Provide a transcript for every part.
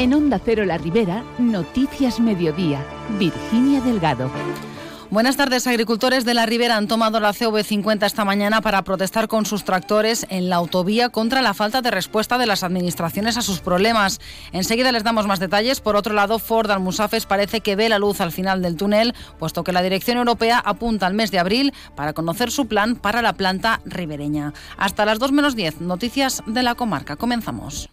En Onda Cero La Ribera, Noticias Mediodía, Virginia Delgado. Buenas tardes. Agricultores de la Ribera han tomado la CV50 esta mañana para protestar con sus tractores en la autovía contra la falta de respuesta de las administraciones a sus problemas. Enseguida les damos más detalles. Por otro lado, Ford Almusafes parece que ve la luz al final del túnel, puesto que la dirección europea apunta al mes de abril para conocer su plan para la planta ribereña. Hasta las 2 menos 10, noticias de la comarca. Comenzamos.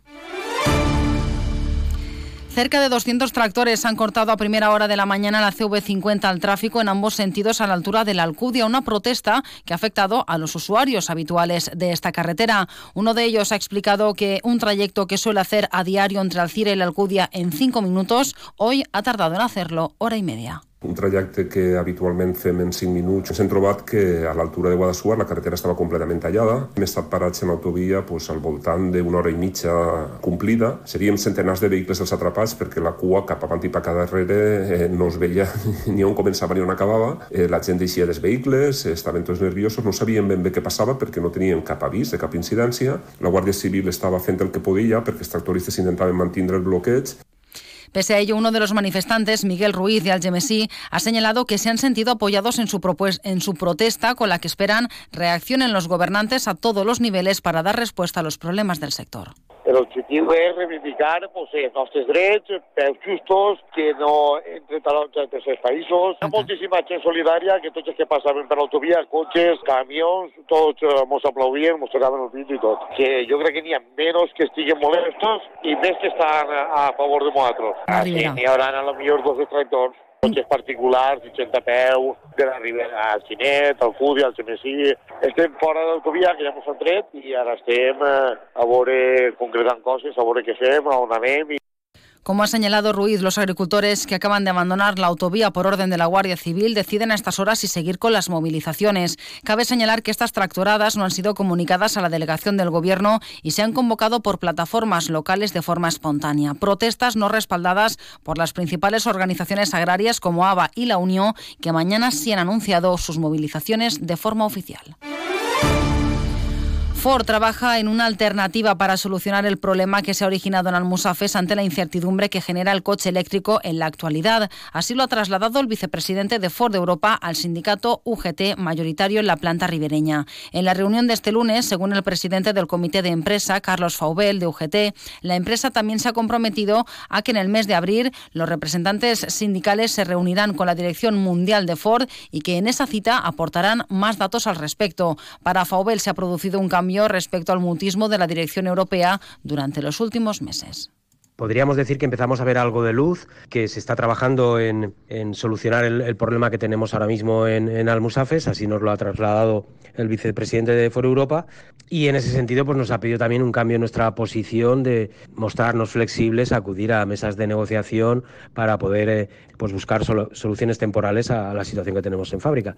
Cerca de 200 tractores han cortado a primera hora de la mañana la CV50 al tráfico en ambos sentidos a la altura de la Alcudia, una protesta que ha afectado a los usuarios habituales de esta carretera. Uno de ellos ha explicado que un trayecto que suele hacer a diario entre Alcira y la Alcudia en cinco minutos, hoy ha tardado en hacerlo hora y media. Un trajecte que habitualment fem en 5 minuts. Ens hem trobat que a l'altura de Guadassuar la carretera estava completament tallada. Hem estat parats en autovia pues, al voltant d'una hora i mitja complida. Seríem centenars de vehicles els atrapats perquè la cua cap avant i cap darrere eh, no es veia ni on començava ni on acabava. Eh, la gent deixia dels vehicles, estaven tots nerviosos, no sabien ben bé què passava perquè no tenien cap avís de cap incidència. La Guàrdia Civil estava fent el que podia perquè els tractoristes intentaven mantenir el bloqueig Pese a ello, uno de los manifestantes, Miguel Ruiz de Algemesí, ha señalado que se han sentido apoyados en su, en su protesta con la que esperan reaccionen los gobernantes a todos los niveles para dar respuesta a los problemas del sector. L'objectiu és reivindicar pues, els nostres drets, peus justos, que no entre talons entre els països. Hi ha moltíssima gent solidària que tots els que passaven per l'autovia, cotxes, camions, tots eh, mos aplaudien, mos tocaven el pit i tot. Que jo crec que n'hi ha menys que estiguen molestos i més que estan a favor de nosaltres. N'hi haurà a lo millor dos tractors cotxes particulars, 80 peu, de la Ribera al Xinet, al Cudi, al Xemesí... Estem fora de l'autovia, que ja ens han tret, i ara estem eh, a veure, concretant coses, a veure què fem, on anem i Como ha señalado Ruiz, los agricultores que acaban de abandonar la autovía por orden de la Guardia Civil deciden a estas horas si seguir con las movilizaciones. Cabe señalar que estas tractoradas no han sido comunicadas a la delegación del Gobierno y se han convocado por plataformas locales de forma espontánea. Protestas no respaldadas por las principales organizaciones agrarias como ABA y la Unión, que mañana sí han anunciado sus movilizaciones de forma oficial. Ford trabaja en una alternativa para solucionar el problema que se ha originado en Almusafes ante la incertidumbre que genera el coche eléctrico en la actualidad. Así lo ha trasladado el vicepresidente de Ford Europa al sindicato UGT mayoritario en la planta ribereña. En la reunión de este lunes, según el presidente del comité de empresa, Carlos Faubel, de UGT, la empresa también se ha comprometido a que en el mes de abril los representantes sindicales se reunirán con la dirección mundial de Ford y que en esa cita aportarán más datos al respecto. Para Faubel se ha producido un cambio respecto al mutismo de la dirección europea durante los últimos meses. Podríamos decir que empezamos a ver algo de luz, que se está trabajando en, solucionar el, problema que tenemos ahora mismo en, Almusafes, así nos lo ha trasladado el vicepresidente de Foro Europa, y en ese sentido pues nos ha pedido también un cambio en nuestra posición de mostrarnos flexibles, acudir a mesas de negociación para poder eh, pues buscar soluciones temporales a la situación que tenemos en fábrica.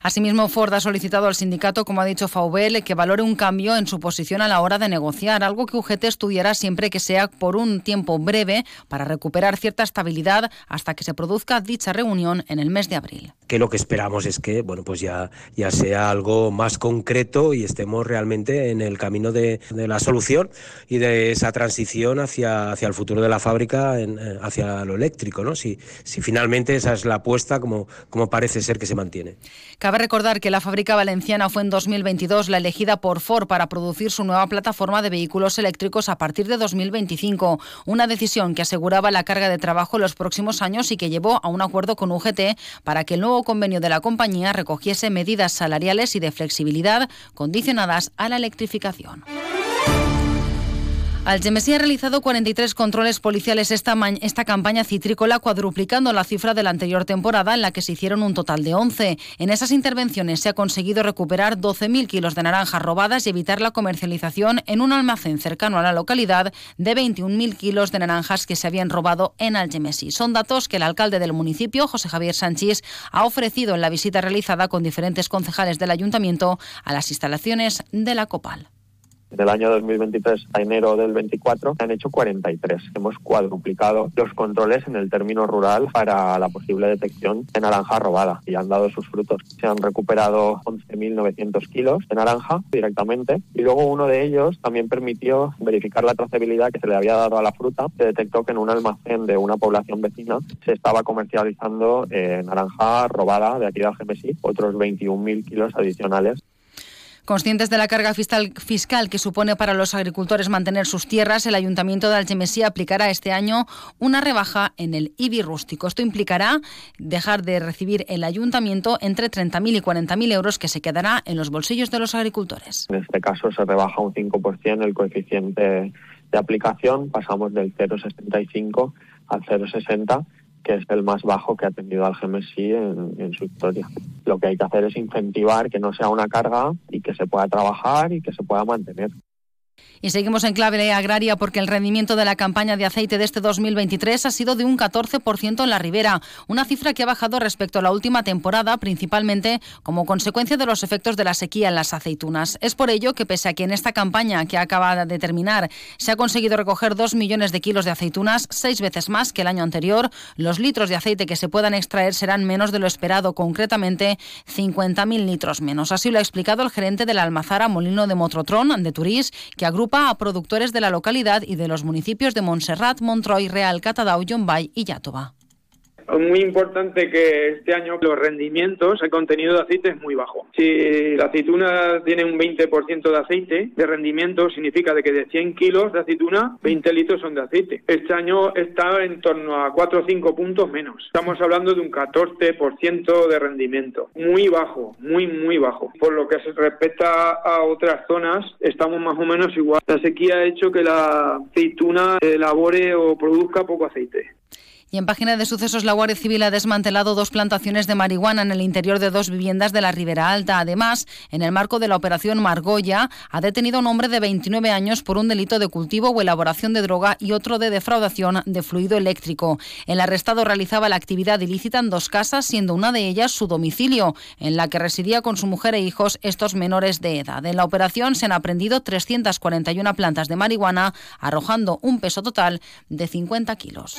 Asimismo, Ford ha solicitado al sindicato, como ha dicho Faubel, que valore un cambio en su posición a la hora de negociar, algo que UGT estudiará siempre que sea por un tiempo breve para recuperar cierta estabilidad hasta que se produzca dicha reunión en el mes de abril. Que lo que esperamos es que, bueno, pues ya, ya sea algo más concreto y estemos realmente en el camino de, la solución y de esa transición hacia, hacia el futuro de la fábrica, eh, hacia lo eléctrico, ¿no? Si, si finalmente esa es la apuesta, como, como parece ser que se mantiene. Cabe recordar que la fábrica valenciana fue en 2022 la elegida por Ford para producir su nueva plataforma de vehículos eléctricos a partir de 2025, una decisión que aseguraba la carga de trabajo en los próximos años y que llevó a un acuerdo con UGT para que el nuevo convenio de la compañía recogiese medidas salariales y de flexibilidad condicionadas a la electrificación. Algemesí ha realizado 43 controles policiales esta, esta campaña citrícola, cuadruplicando la cifra de la anterior temporada, en la que se hicieron un total de 11. En esas intervenciones se ha conseguido recuperar 12.000 kilos de naranjas robadas y evitar la comercialización en un almacén cercano a la localidad de 21.000 kilos de naranjas que se habían robado en Algemesí. Son datos que el alcalde del municipio, José Javier Sánchez, ha ofrecido en la visita realizada con diferentes concejales del ayuntamiento a las instalaciones de la COPAL. Del año 2023 a enero del 24 se han hecho 43. Hemos cuadruplicado los controles en el término rural para la posible detección de naranja robada y han dado sus frutos. Se han recuperado 11.900 kilos de naranja directamente y luego uno de ellos también permitió verificar la trazabilidad que se le había dado a la fruta. Se detectó que en un almacén de una población vecina se estaba comercializando eh, naranja robada de aquí de Algemesí, otros 21.000 kilos adicionales Conscientes de la carga fiscal, que supone para los agricultores mantener sus tierras, el Ayuntamiento de Algemesí aplicará este año una rebaja en el IBI rústico. Esto implicará dejar de recibir el Ayuntamiento entre 30.000 y 40.000 euros que se quedará en los bolsillos de los agricultores. En este caso se rebaja un 5% el coeficiente de aplicación, pasamos del 0,75 al 0,60 que es el más bajo que ha tenido Algemesí en, en su historia. Lo que hay que hacer es incentivar que no sea una carga y que se pueda trabajar y que se pueda mantener. Y seguimos en clave agraria porque el rendimiento de la campaña de aceite de este 2023 ha sido de un 14% en la ribera, una cifra que ha bajado respecto a la última temporada, principalmente como consecuencia de los efectos de la sequía en las aceitunas. Es por ello que pese a que en esta campaña que acaba de terminar se ha conseguido recoger 2 millones de kilos de aceitunas, seis veces más que el año anterior, los litros de aceite que se puedan extraer serán menos de lo esperado, concretamente 50.000 litros menos. Así lo ha explicado el gerente de la almazara Molino de Motrotrón de Turís, que agrupa a productores de la localidad y de los municipios de Montserrat, Montroy, Real, Catadau, Yombay y Yatoba. Muy importante que este año los rendimientos, el contenido de aceite es muy bajo. Si la aceituna tiene un 20% de aceite de rendimiento, significa de que de 100 kilos de aceituna, 20 litros son de aceite. Este año está en torno a 4 o 5 puntos menos. Estamos hablando de un 14% de rendimiento. Muy bajo, muy, muy bajo. Por lo que se respecta a otras zonas, estamos más o menos igual. La sequía ha hecho que la aceituna elabore o produzca poco aceite. Y en página de sucesos, la Guardia Civil ha desmantelado dos plantaciones de marihuana en el interior de dos viviendas de la Ribera Alta. Además, en el marco de la operación Margoya, ha detenido a un hombre de 29 años por un delito de cultivo o elaboración de droga y otro de defraudación de fluido eléctrico. El arrestado realizaba la actividad ilícita en dos casas, siendo una de ellas su domicilio, en la que residía con su mujer e hijos estos menores de edad. En la operación se han aprendido 341 plantas de marihuana, arrojando un peso total de 50 kilos.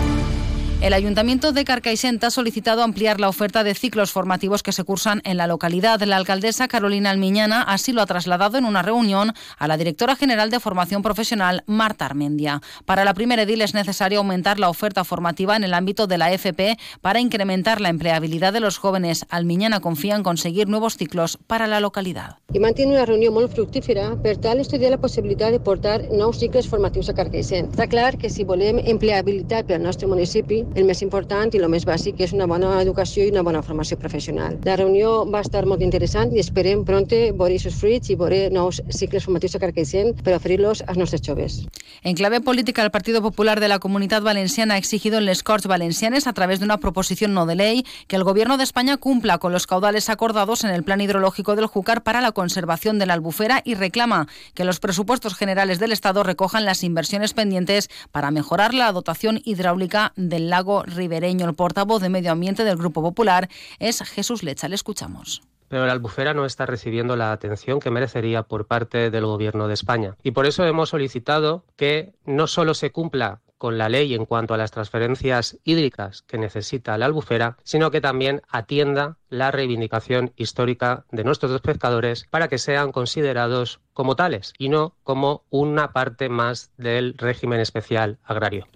El Ayuntamiento de Carcaixent ha solicitado ampliar la oferta de ciclos formativos que se cursan en la localidad. La alcaldesa Carolina Almiñana así lo ha trasladado en una reunión a la directora general de Formación Profesional, Marta Armendia. Para la primera edil es necesario aumentar la oferta formativa en el ámbito de la FP para incrementar la empleabilidad de los jóvenes. Almiñana confía en conseguir nuevos ciclos para la localidad. I mantiene una reunió molt fructífera per tal estudiar la possibilitat de portar nous cicles formatius a Carcaixent. Està clar que si volem empleabilitat per al nostre municipi, el més important i el més bàsic és una bona educació i una bona formació professional. La reunió va estar molt interessant i esperem pronte veure sus fruits i veure nous cicles formatius a Carcaixent per oferir-los als nostres joves. En clave política, el Partido Popular de la Comunidad Valenciana ha exigido en les Corts Valencianes, a través de una proposición no de ley, que el Gobierno de España cumpla con los caudales acordados en el Plan Hidrológico del Júcar para la conservación de la albufera y reclama que los presupuestos generales del Estado recojan las inversiones pendientes para mejorar la dotación hidráulica del lago ribereño. El portavoz de Medio Ambiente del Grupo Popular es Jesús Lecha. Le escuchamos pero la albufera no está recibiendo la atención que merecería por parte del Gobierno de España. Y por eso hemos solicitado que no solo se cumpla con la ley en cuanto a las transferencias hídricas que necesita la albufera, sino que también atienda la reivindicación histórica de nuestros pescadores para que sean considerados como tales y no como una parte más del régimen especial agrario.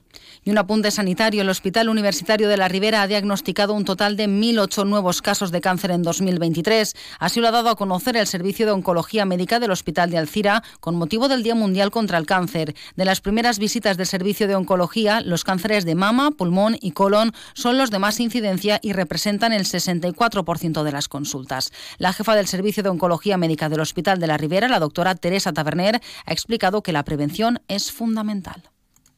Y un apunte sanitario. El Hospital Universitario de la Ribera ha diagnosticado un total de 1.008 nuevos casos de cáncer en 2023. Así lo ha dado a conocer el Servicio de Oncología Médica del Hospital de Alcira con motivo del Día Mundial contra el Cáncer. De las primeras visitas del Servicio de Oncología, los cánceres de mama, pulmón y colon son los de más incidencia y representan el 64% de las consultas. La jefa del Servicio de Oncología Médica del Hospital de la Ribera, la doctora Teresa Taberner, ha explicado que la prevención es fundamental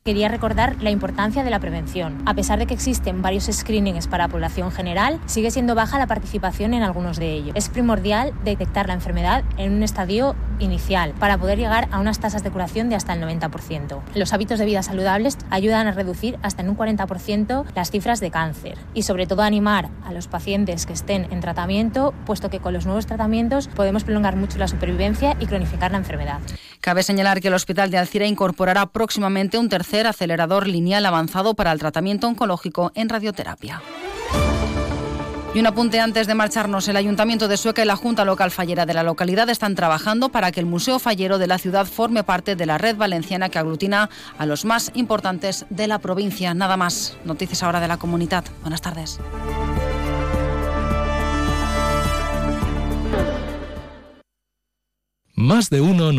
quería recordar la importancia de la prevención. A pesar de que existen varios screenings para población general, sigue siendo baja la participación en algunos de ellos. Es primordial detectar la enfermedad en un estadio inicial para poder llegar a unas tasas de curación de hasta el 90%. Los hábitos de vida saludables ayudan a reducir hasta en un 40% las cifras de cáncer y sobre todo animar a los pacientes que estén en tratamiento, puesto que con los nuevos tratamientos podemos prolongar mucho la supervivencia y cronificar la enfermedad. Cabe señalar que el Hospital de Alcira incorporará próximamente un tercer acelerador lineal avanzado para el tratamiento oncológico en radioterapia. Y un apunte antes de marcharnos. El Ayuntamiento de Sueca y la Junta Local Fallera de la localidad están trabajando para que el Museo Fallero de la ciudad forme parte de la red valenciana que aglutina a los más importantes de la provincia. Nada más. Noticias ahora de la comunidad. Buenas tardes. Más de uno